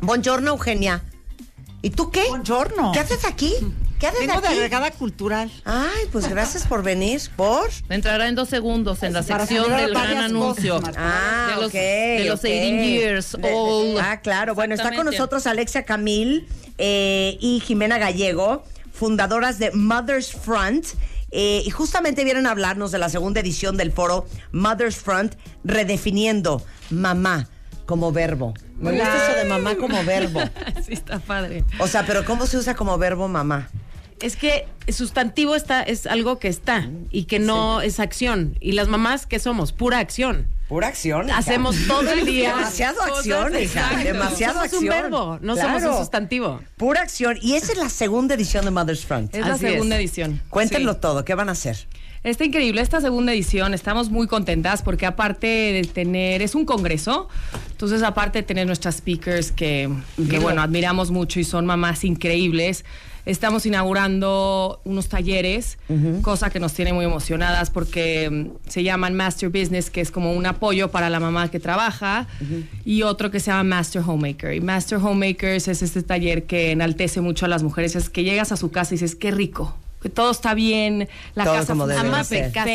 Buongiorno, Eugenia. ¿Y tú qué? Buongiorno. ¿Qué haces aquí? ¿Qué haces Vengo de aquí? agregada cultural. Ay, pues gracias por venir. ¿Por? Entrará en dos segundos en la Para sección del gran anuncio. cosas. Ah, de los, ok, de los ok. 18 years De- de- old. Ah, claro. Bueno, está con nosotros Alexia Camil eh, y Jimena Gallego, fundadoras de Mother's Front. eh, y justamente vienen a hablarnos de la segunda edición del foro Mother's Front, redefiniendo mamá como verbo. Me gusta eso de mamá como verbo. sí, está padre. O sea, pero ¿cómo se usa como verbo mamá? Es que sustantivo está, es algo que está y que no es acción. Y las mamás, ¿qué somos? Pura acción. Pura acción. hija. Hacemos todo el día. Demasiado acción, hija. exacto. Demasiado somos acción. un verbo, no somos un sustantivo. Pura acción. Y esa es la segunda edición de Mother's Front. Es la segunda es. edición. Cuéntenlo Sí. todo. ¿Qué van a hacer? Está increíble esta segunda edición, estamos muy contentas porque aparte de tener, es un congreso, entonces aparte de tener nuestras speakers que, que, bueno, admiramos mucho y son mamás increíbles, estamos inaugurando unos talleres, cosa que nos tiene muy emocionadas porque mm, se llaman Master Business, que es como un apoyo para la mamá que trabaja, y otro que se llama Master Homemaker. Y Master Homemakers es este taller que enaltece mucho a las mujeres, es que llegas a su casa y dices, qué rico. Que todo está bien, la Todo casa ama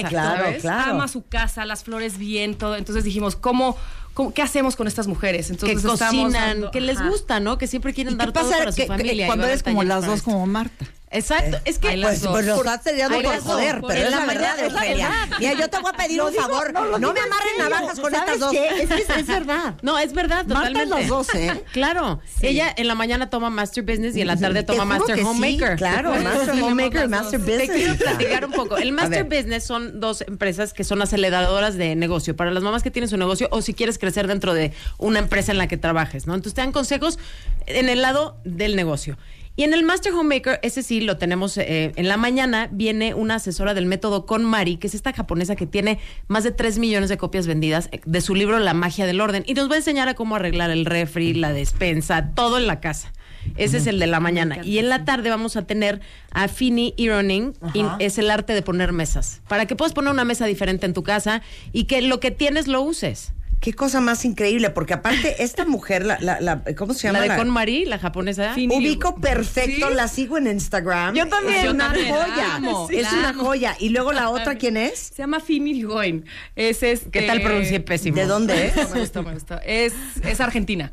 Claro, ¿sabes? claro. Ama su casa, las flores bien, todo. Entonces dijimos, ¿cómo, cómo- qué hacemos con estas mujeres? Que Entonces estamos cocinan, dando- que les Ajá. gusta, ¿no? Que siempre quieren ¿Y qué dar todo pasa para su que- que familia. cuando eres como las dos, esto? como Marta? Exacto, es que Pues, pues lo estás por joder, pero es la verdad, es la verdad. Mira, yo te voy a pedir un favor. No, me amarren navajas con estas dos. Es que es, es verdad. No, es verdad, Marta totalmente. las dos, ¿eh? Claro. Ella en la mañana toma Master Business y en la tarde toma Master Homemaker. claro, Master Homemaker Master. Business. Te quiero platicar un poco. El Master. Business son dos empresas que son aceleradoras de negocio para las mamás que tienen su negocio o si quieres crecer dentro de una empresa en la que trabajes, ¿no? Entonces te dan consejos en el lado del negocio. Y en el Master Homemaker, ese sí lo tenemos eh, en la mañana, viene una asesora del método Con Mari, que es esta japonesa que tiene más de 3 millones de copias vendidas eh, de su libro La magia del orden. Y nos va a enseñar a cómo arreglar el refri, la despensa, todo en la casa. Ese es el de la mañana. Y en la tarde vamos a tener a Fini Ironing, y es el arte de poner mesas. Para que puedas poner una mesa diferente en tu casa y que lo que tienes lo uses. Qué cosa más increíble, porque aparte esta mujer, la, la, la- ¿cómo se llama? La de La- Con Mari, la japonesa. Fini. Ubico perfecto, ¿Sí? la sigo en Instagram. Yo también. Es Yo una también, joya. amo, es una amo. joya. Y luego la otra, ¿quién es? Se llama Fini Ligoin. Es este... ¿Qué tal pronuncié pésimo? ¿De dónde es? Me gustó, me gustó. Es, es argentina.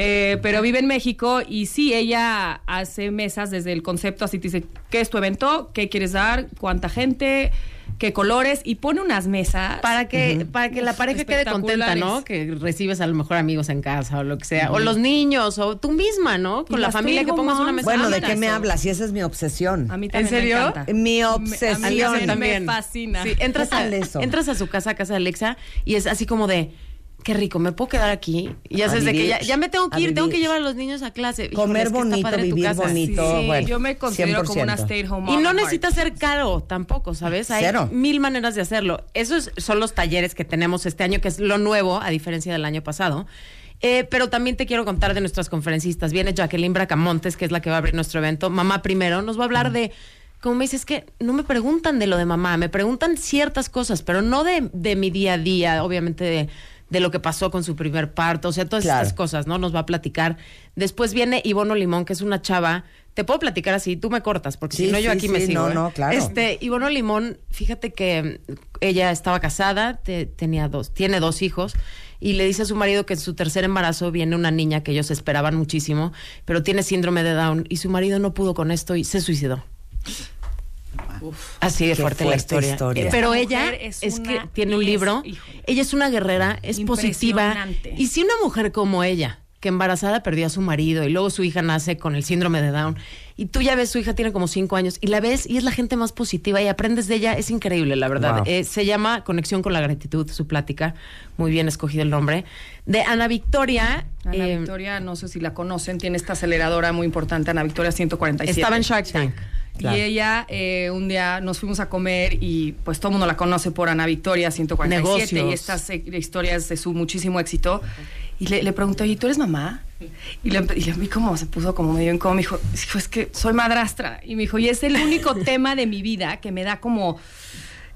Eh, pero vive en México y sí, ella hace mesas desde el concepto, así te dice, ¿qué es tu evento? ¿Qué quieres dar? ¿Cuánta gente? ¿Qué colores? Y pone unas mesas. Para que, para que la pareja quede contenta, ¿no? Que recibes a lo mejor amigos en casa o lo que sea. O los niños, o tú misma, ¿no? Con la familia que pongas una mesa. Bueno, ¿de Amo qué me hablas? Y esa es mi obsesión. A mí también ¿En serio? me encanta. Mi Me- a obsesión. mí Alexa me también. fascina. Sí, entras, ¿Qué a, entras a su casa, a casa de Alexa, y es así como de, qué rico, ¿me puedo quedar aquí? Y ya sabes de que ya, me tengo que ir, tengo que llevar a los niños a clase. Híjole, Comer es que está bonito, padre tu vivir casa. bonito. Sí, bueno, yo me considero como una 100%. stay home Y no heart. ser caro tampoco, ¿sabes? Hay Cero. mil maneras de hacerlo. Esos son los talleres que tenemos este año, que es lo nuevo, a diferencia del año pasado. Eh, pero también te quiero contar de nuestras conferencistas. Viene Jacqueline Bracamontes, que es la que va a abrir nuestro evento. Mamá Primero nos va a hablar de... Como me dices, que no me preguntan de lo de mamá, me preguntan ciertas cosas, pero no de, de mi día a día, obviamente de, de lo que pasó con su primer parto, o sea, todas Claro. estas cosas, ¿no? Nos va a platicar. Después viene Ivono Limón, que es una chava. Te puedo platicar así, tú me cortas, porque Sí, si no yo sí, aquí me sigo. no, ¿eh? no, claro. Este, Ivono Limón, fíjate que ella estaba casada, te- tenía dos, tiene dos hijos, y le dice a su marido que en su tercer embarazo viene una niña que ellos esperaban muchísimo, pero tiene síndrome de Down, y su marido no pudo con esto y se suicidó. Así de fuerte, la historia. historia. Pero ella es, es que tiene un es- libro. ella es una guerrera, es positiva. Y si una mujer como ella, que embarazada perdió a su marido y luego su hija nace con el síndrome de Down, y tú ya ves, su hija tiene como cinco años, y la ves y es la gente más positiva y aprendes de ella, es increíble, la verdad. Wow. Eh, se llama Conexión con la Gratitud, su plática. Muy bien escogido el nombre. De Ana Victoria. Ana eh, Victoria, no sé si la conocen, tiene esta aceleradora muy importante, Ana Victoria 147. estaba en Shark Tank. Claro. Y ella, eh, un día nos fuimos a comer y pues todo el mundo la conoce por Ana Victoria 147 y estas eh, historias de su muchísimo éxito. Y le, le pregunté, oye, ¿tú eres mamá? Y le, y le vi como se puso como medio incómodo. Me dijo, "Hijo, es que soy madrastra. Y me dijo, y es el único tema de mi vida que me da como...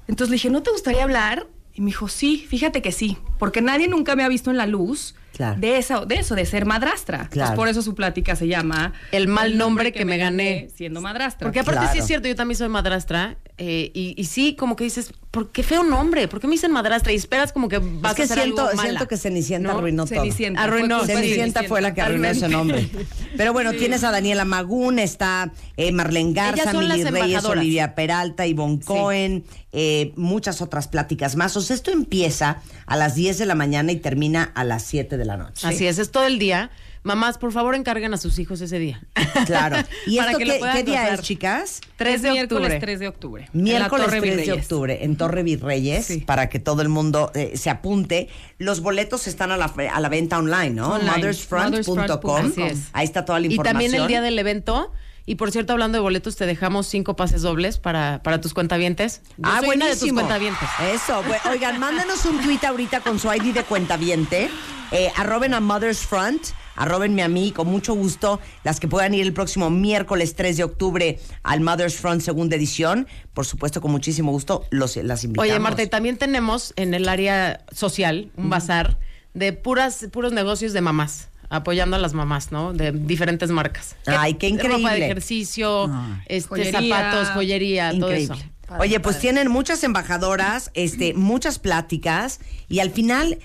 Entonces le dije, ¿no te gustaría hablar Y me dijo, sí, fíjate que sí, porque nadie nunca me ha visto en la luz Claro. de eso, de eso, de ser madrastra. Pues Claro. por eso su plática se llama El mal nombre que me gané. siendo madrastra. Porque aparte Claro. sí es cierto, yo también soy madrastra. Eh, y, y sí, como que dices, ¿por qué feo nombre? ¿Por qué me dicen madrastra? Y esperas como que vas Es que a hacer siento, algo mala. siento que Cenicienta ¿no? arruinó todo. Cenicienta. Arruinó, Fue Cenicienta fue la que arruinó ese nombre. Pero bueno, tienes a Daniela Magún, está eh, Marlene Garza, Mili Reyes. Olivia Peralta, Ivonne Cohen, eh, muchas otras pláticas más. O sea, esto empieza a las 10 de la mañana y termina a las 7 de la noche. Así es, es todo el día. Mamás, por favor, encarguen a sus hijos ese día. Claro. ¿Y Para esto que qué, día gozar. es, chicas? 3 de miércoles octubre. 3 de octubre. Miércoles Torre 3 de octubre en Torre Virreyes Sí. para que todo el mundo eh, se apunte. Los boletos están a la, a la venta online, ¿no? Mothersfront.com. Es. Ahí está toda la Y información. también el día del evento. Y por cierto, hablando de boletos, te dejamos cinco pases dobles para, para tus cuentavientes. Yo ah, soy una de tus buenísimo. cuentavientes. Eso, oigan, mándanos un tweet ahorita con su ID de cuentaviente. Eh, arroben a Mother's Front, arrobenme a mí, con mucho gusto. Las que puedan ir el próximo miércoles 3 de octubre al Mother's Front segunda edición. Por supuesto, con muchísimo gusto los, las invitamos. Oye, Marta, y también tenemos en el área social un bazar de puras, puros negocios de mamás, apoyando a las mamás, ¿no? De diferentes marcas. Ay, qué Ropa increíble. de ejercicio, este, Joyería. zapatos, joyería, todo Increíble. eso. Oye, pues tienen muchas embajadoras, este, muchas pláticas y al final,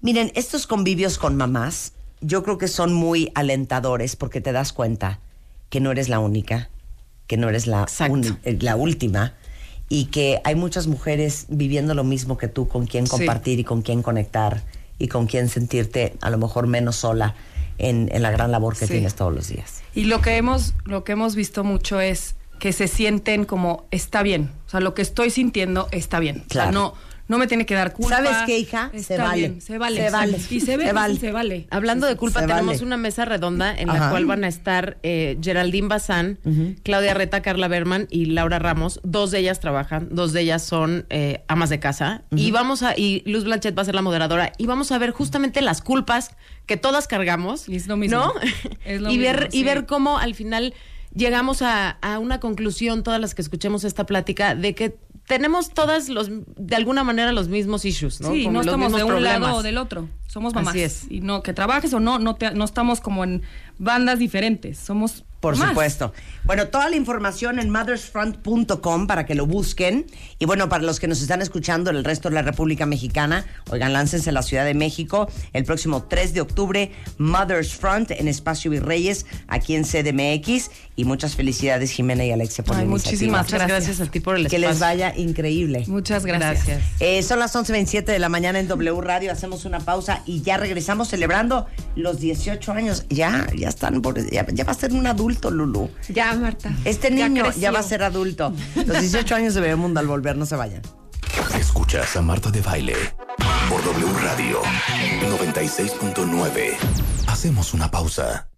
miren, estos convivios con mamás, yo creo que son muy alentadores porque te das cuenta que no eres la única, que no eres la, eh, la última y que hay muchas mujeres viviendo lo mismo que tú, con quien Sí. compartir y con quien conectar y con quien sentirte a lo mejor menos sola en, en la gran labor que Sí. tienes todos los días. Y lo que hemos, lo que hemos visto mucho es que se sienten como está bien. O sea, lo que estoy sintiendo está bien. O sea, Claro. no, no me tiene que dar culpa. ¿Sabes qué, hija? Se vale. bien, se vale. Se vale. Y se ve, Se vale. se vale. Hablando de culpa, Se tenemos vale. una mesa redonda en Ajá. la cual van a estar eh, Geraldine Bazán, Claudia Reta, Carla Berman y Laura Ramos. Dos de ellas trabajan, dos de ellas son eh, amas de casa. Y vamos a, y Luz Blanchet va a ser la moderadora, y vamos a ver justamente las culpas que todas cargamos. Y es lo mismo. ¿No? Es lo y ver, mismo, y ver cómo al final llegamos a, a una conclusión, todas las que escuchemos esta plática, de que tenemos todas los, de alguna manera, los mismos issues, ¿no? Sí, Como no estamos de un problemas. lado o del otro. Somos mamás. Así es. Y no, que trabajes o no, no, te- no estamos como en bandas diferentes. Somos Por supuesto. Bueno, toda la información en mothersfront.com para que lo busquen. Y bueno, para los que nos están escuchando en el resto de la República Mexicana, oigan, láncense a la Ciudad de México el próximo 3 de octubre, Mothers Front en Espacio Virreyes, aquí en CDMX. Y muchas felicidades, Jimena y Alexia, por Ay, la muchísimas iniciativa. Muchas gracias. a ti por el Que espacio. les vaya increíble. Muchas gracias. Gracias. Eh, son las 11.27 de la mañana en W Radio. Hacemos una pausa y ya regresamos celebrando los 18 años. Ya, ya están, por- ya, ya va a ser un adulto, Lulu. Ya, Marta. Este niño ya, va a ser adulto. Los 18 años de Bebemundo al volver, no se vayan. Escuchas a Marta de Baile por W Radio 96.9. Hacemos una pausa.